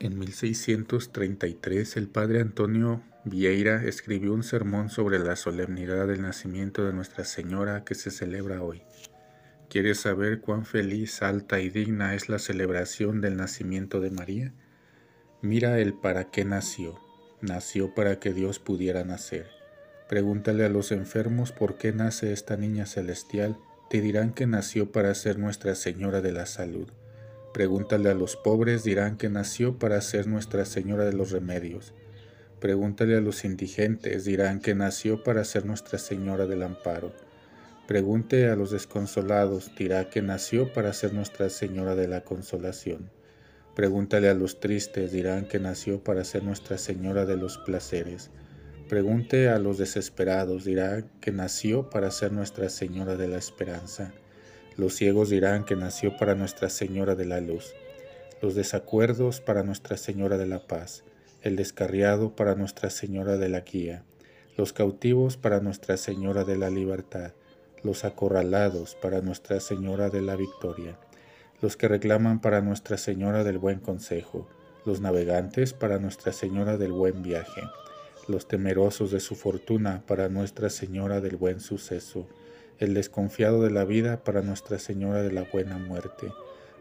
En 1633 el padre Antonio Vieira escribió un sermón sobre la solemnidad del nacimiento de Nuestra Señora que se celebra hoy. ¿Quieres saber cuán feliz, alta y digna es la celebración del nacimiento de María? Mira el para qué nació. Nació para que Dios pudiera nacer. Pregúntale a los enfermos por qué nace esta niña celestial. Te dirán que nació para ser Nuestra Señora de la Salud. Pregúntale a los pobres, dirán que nació para ser Nuestra Señora de los Remedios. Pregúntale a los indigentes, dirán que nació para ser Nuestra Señora del Amparo. Pregunte a los desconsolados, dirá que nació para ser Nuestra Señora de la Consolación. Pregúntale a los tristes, dirán que nació para ser Nuestra Señora de los Placeres. Pregunte a los desesperados, dirá que nació para ser Nuestra Señora de la Esperanza. Los ciegos dirán que nació para Nuestra Señora de la Luz. Los desacuerdos para Nuestra Señora de la Paz. El descarriado para Nuestra Señora de la Guía. Los cautivos para Nuestra Señora de la Libertad los acorralados para Nuestra Señora de la Victoria, los que reclaman para Nuestra Señora del Buen Consejo, los navegantes para Nuestra Señora del Buen Viaje, los temerosos de su fortuna para Nuestra Señora del Buen Suceso, el desconfiado de la vida para Nuestra Señora de la Buena Muerte,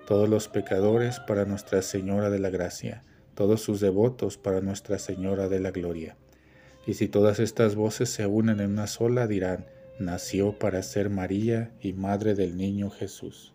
todos los pecadores para Nuestra Señora de la Gracia, todos sus devotos para Nuestra Señora de la Gloria. Y si todas estas voces se unen en una sola, dirán, nació para ser María y Madre del Niño Jesús.